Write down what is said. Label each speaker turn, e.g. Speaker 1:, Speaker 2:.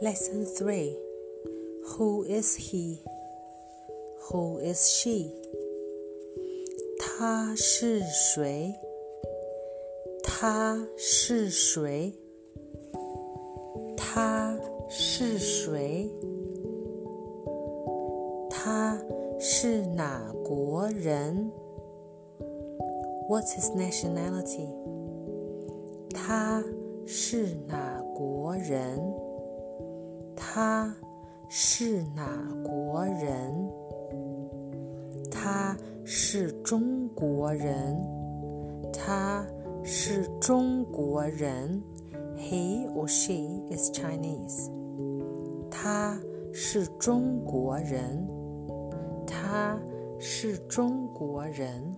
Speaker 1: Lesson 3 Who is he? Who is she? 他是谁？他是谁？他是谁？他是哪国人？What's his nationality? 他是哪国人？ 他是哪国人？他是中国人。他是中国人。He or she is Chinese. 他是中国人。他是中国人。